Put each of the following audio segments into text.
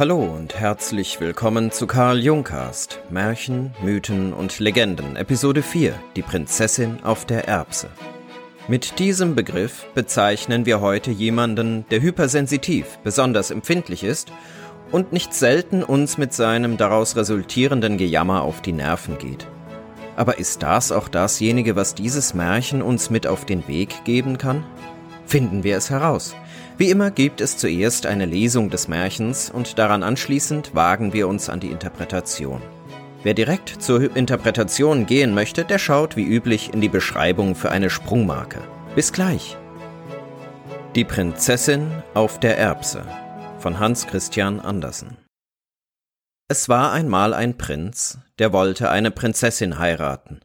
Hallo und herzlich willkommen zu Karl Jungcast Märchen, Mythen und Legenden Episode 4 Die Prinzessin auf der Erbse. Mit diesem Begriff bezeichnen wir heute jemanden, der hypersensitiv, besonders empfindlich ist und nicht selten uns mit seinem daraus resultierenden Gejammer auf die Nerven geht. Aber ist das auch dasjenige, was dieses Märchen uns mit auf den Weg geben kann? Finden wir es heraus. Wie immer gibt es zuerst eine Lesung des Märchens und daran anschließend wagen wir uns an die Interpretation. Wer direkt zur Interpretation gehen möchte, der schaut wie üblich in die Beschreibung für eine Sprungmarke. Bis gleich. Die Prinzessin auf der Erbse von Hans Christian Andersen. Es war einmal ein Prinz, der wollte eine Prinzessin heiraten,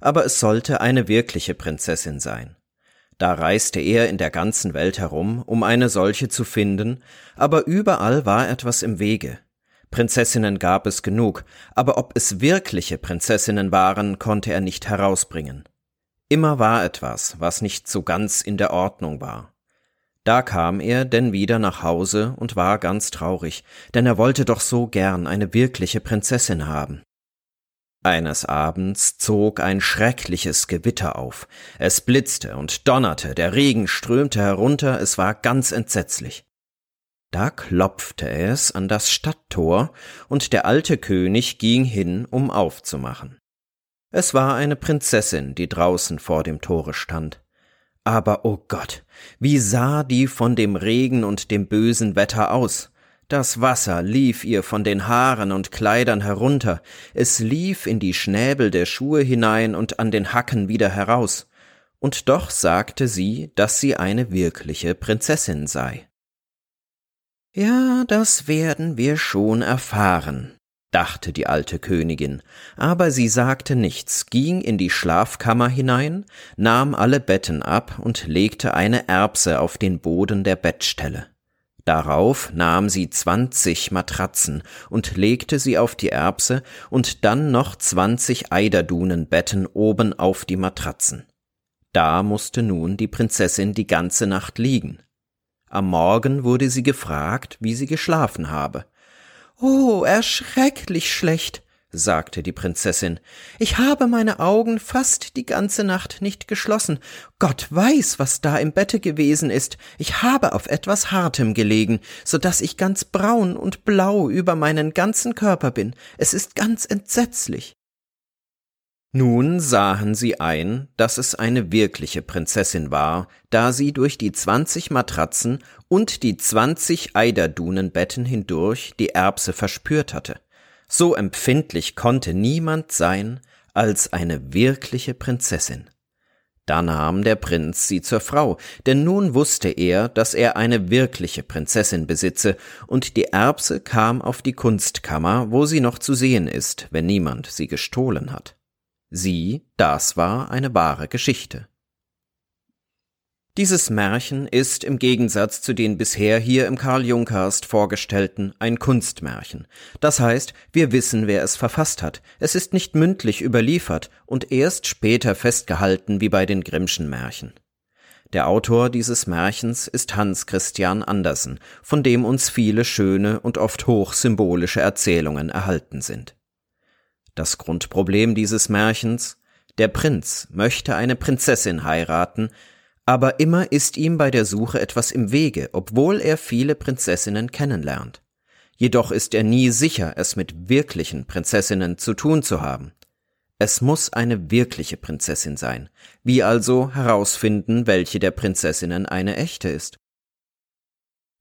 aber es sollte eine wirkliche Prinzessin sein. Da reiste er in der ganzen Welt herum, um eine solche zu finden, aber überall war etwas im Wege. Prinzessinnen gab es genug, aber ob es wirkliche Prinzessinnen waren, konnte er nicht herausbringen. Immer war etwas, was nicht so ganz in der Ordnung war. Da kam er denn wieder nach Hause und war ganz traurig, denn er wollte doch so gern eine wirkliche Prinzessin haben. Eines Abends zog ein schreckliches Gewitter auf. Es blitzte und donnerte, der Regen strömte herunter, es war ganz entsetzlich. Da klopfte es an das Stadttor, und der alte König ging hin, um aufzumachen. Es war eine Prinzessin, die draußen vor dem Tore stand. Aber o oh Gott, wie sah die von dem Regen und dem bösen Wetter aus? Das Wasser lief ihr von den Haaren und Kleidern herunter, es lief in die Schnäbel der Schuhe hinein und an den Hacken wieder heraus, und doch sagte sie, dass sie eine wirkliche Prinzessin sei. Ja, das werden wir schon erfahren, dachte die alte Königin, aber sie sagte nichts, ging in die Schlafkammer hinein, nahm alle Betten ab und legte eine Erbse auf den Boden der Bettstelle. Darauf nahm sie zwanzig Matratzen und legte sie auf die Erbse und dann noch zwanzig Eiderdunenbetten oben auf die Matratzen. Da musste nun die Prinzessin die ganze Nacht liegen. Am Morgen wurde sie gefragt, wie sie geschlafen habe. Oh, erschrecklich schlecht, sagte die Prinzessin. Ich habe meine Augen fast die ganze Nacht nicht geschlossen. Gott weiß, was da im Bette gewesen ist. Ich habe auf etwas Hartem gelegen, so dass ich ganz braun und blau über meinen ganzen Körper bin. Es ist ganz entsetzlich. Nun sahen sie ein, dass es eine wirkliche Prinzessin war, da sie durch die zwanzig Matratzen und die zwanzig Eiderdunenbetten hindurch die Erbse verspürt hatte. So empfindlich konnte niemand sein als eine wirkliche Prinzessin. Da nahm der Prinz sie zur Frau, denn nun wusste er, dass er eine wirkliche Prinzessin besitze, und die Erbse kam auf die Kunstkammer, wo sie noch zu sehen ist, wenn niemand sie gestohlen hat. Sie, das war eine wahre Geschichte. Dieses Märchen ist im Gegensatz zu den bisher hier im Karl Jungcast vorgestellten ein Kunstmärchen. Das heißt, wir wissen, wer es verfasst hat. Es ist nicht mündlich überliefert und erst später festgehalten wie bei den Grimmschen Märchen. Der Autor dieses Märchens ist Hans Christian Andersen, von dem uns viele schöne und oft hochsymbolische Erzählungen erhalten sind. Das Grundproblem dieses Märchens der Prinz möchte eine Prinzessin heiraten, aber immer ist ihm bei der Suche etwas im Wege, obwohl er viele Prinzessinnen kennenlernt. Jedoch ist er nie sicher, es mit wirklichen Prinzessinnen zu tun zu haben. Es muss eine wirkliche Prinzessin sein. Wie also herausfinden, welche der Prinzessinnen eine echte ist?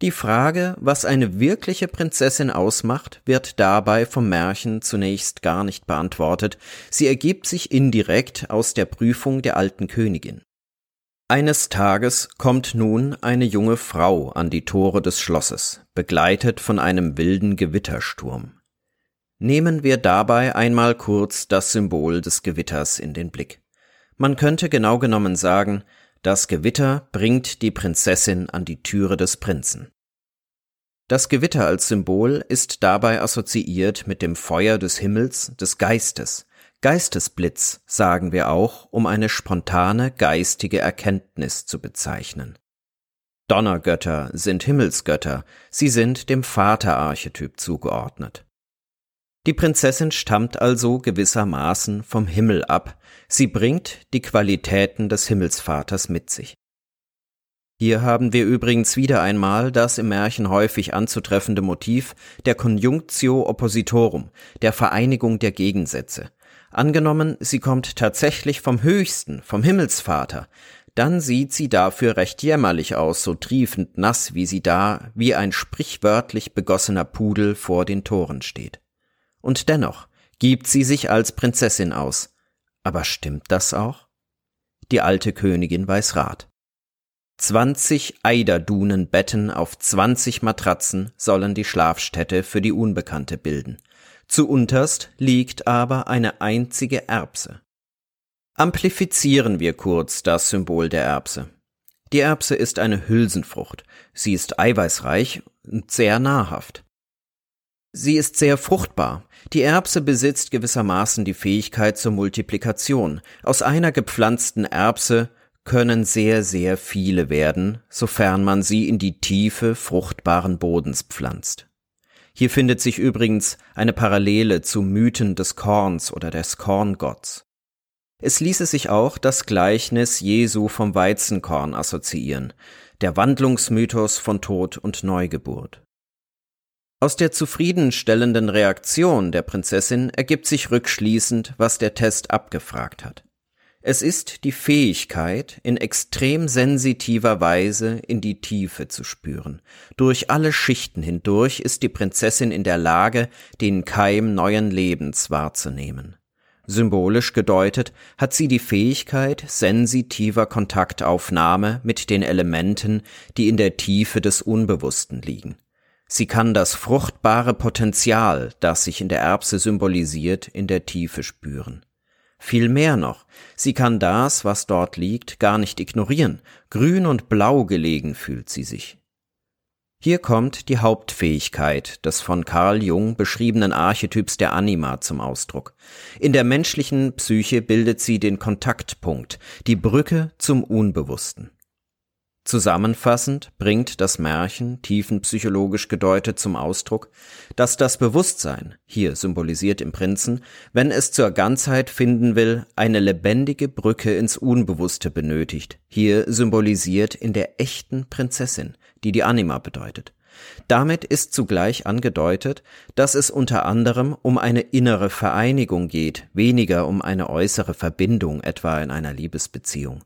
Die Frage, was eine wirkliche Prinzessin ausmacht, wird dabei vom Märchen zunächst gar nicht beantwortet, sie ergibt sich indirekt aus der Prüfung der alten Königin. Eines Tages kommt nun eine junge Frau an die Tore des Schlosses, begleitet von einem wilden Gewittersturm. Nehmen wir dabei einmal kurz das Symbol des Gewitters in den Blick. Man könnte genau genommen sagen, das Gewitter bringt die Prinzessin an die Türe des Prinzen. Das Gewitter als Symbol ist dabei assoziiert mit dem Feuer des Himmels, des Geistes. Geistesblitz sagen wir auch, um eine spontane geistige Erkenntnis zu bezeichnen. Donnergötter sind Himmelsgötter, sie sind dem Vaterarchetyp zugeordnet. Die Prinzessin stammt also gewissermaßen vom Himmel ab, sie bringt die Qualitäten des Himmelsvaters mit sich. Hier haben wir übrigens wieder einmal das im Märchen häufig anzutreffende Motiv der Conjunctio Oppositorum, der Vereinigung der Gegensätze. Angenommen, sie kommt tatsächlich vom Höchsten, vom Himmelsvater, dann sieht sie dafür recht jämmerlich aus, so triefend nass, wie sie da, wie ein sprichwörtlich begossener Pudel vor den Toren steht. Und dennoch gibt sie sich als Prinzessin aus. Aber stimmt das auch? Die alte Königin weiß Rat. Zwanzig Eiderdunenbetten auf zwanzig Matratzen sollen die Schlafstätte für die Unbekannte bilden. Zu unterst liegt aber eine einzige Erbse. Amplifizieren wir kurz das Symbol der Erbse. Die Erbse ist eine Hülsenfrucht. Sie ist eiweißreich und sehr nahrhaft. Sie ist sehr fruchtbar. Die Erbse besitzt gewissermaßen die Fähigkeit zur Multiplikation. Aus einer gepflanzten Erbse können sehr, sehr viele werden, sofern man sie in die Tiefe fruchtbaren Bodens pflanzt. Hier findet sich übrigens eine Parallele zu Mythen des Korns oder des Korngotts. Es ließe sich auch das Gleichnis Jesu vom Weizenkorn assoziieren, der Wandlungsmythos von Tod und Neugeburt. Aus der zufriedenstellenden Reaktion der Prinzessin ergibt sich rückschließend, was der Test abgefragt hat. Es ist die Fähigkeit, in extrem sensitiver Weise in die Tiefe zu spüren. Durch alle Schichten hindurch ist die Prinzessin in der Lage, den Keim neuen Lebens wahrzunehmen. Symbolisch gedeutet hat sie die Fähigkeit sensitiver Kontaktaufnahme mit den Elementen, die in der Tiefe des Unbewussten liegen. Sie kann das fruchtbare Potenzial, das sich in der Erbse symbolisiert, in der Tiefe spüren. Viel mehr noch, sie kann das, was dort liegt, gar nicht ignorieren, grün und blau gelegen fühlt sie sich. Hier kommt die Hauptfähigkeit des von Carl Jung beschriebenen Archetyps der Anima zum Ausdruck. In der menschlichen Psyche bildet sie den Kontaktpunkt, die Brücke zum Unbewussten. Zusammenfassend bringt das Märchen, tiefenpsychologisch gedeutet, zum Ausdruck, dass das Bewusstsein, hier symbolisiert im Prinzen, wenn es zur Ganzheit finden will, eine lebendige Brücke ins Unbewusste benötigt, hier symbolisiert in der echten Prinzessin, die die Anima bedeutet. Damit ist zugleich angedeutet, dass es unter anderem um eine innere Vereinigung geht, weniger um eine äußere Verbindung, etwa in einer Liebesbeziehung.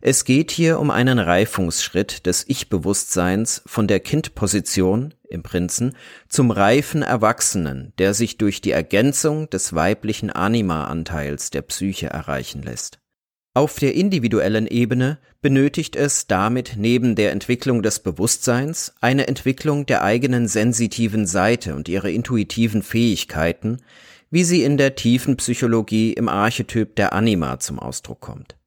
Es geht hier um einen Reifungsschritt des Ich-Bewusstseins von der Kindposition im Prinzen zum reifen Erwachsenen, der sich durch die Ergänzung des weiblichen Anima-Anteils der Psyche erreichen lässt. Auf der individuellen Ebene benötigt es damit neben der Entwicklung des Bewusstseins eine Entwicklung der eigenen sensitiven Seite und ihrer intuitiven Fähigkeiten, wie sie in der tiefen Psychologie im Archetyp der Anima zum Ausdruck kommt.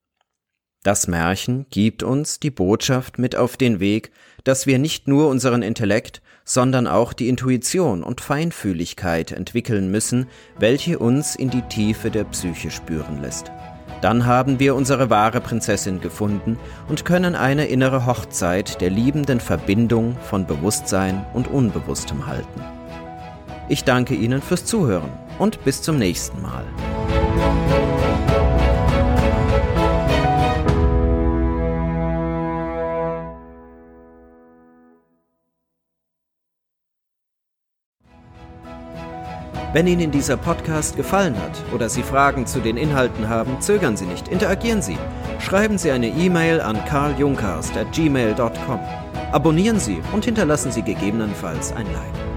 Das Märchen gibt uns die Botschaft mit auf den Weg, dass wir nicht nur unseren Intellekt, sondern auch die Intuition und Feinfühligkeit entwickeln müssen, welche uns in die Tiefe der Psyche spüren lässt. Dann haben wir unsere wahre Prinzessin gefunden und können eine innere Hochzeit der liebenden Verbindung von Bewusstsein und Unbewusstem halten. Ich danke Ihnen fürs Zuhören und bis zum nächsten Mal. Wenn Ihnen dieser Podcast gefallen hat oder Sie Fragen zu den Inhalten haben, zögern Sie nicht, interagieren Sie. Schreiben Sie eine E-Mail an karljunkast@gmail.com. Abonnieren Sie und hinterlassen Sie gegebenenfalls ein Like.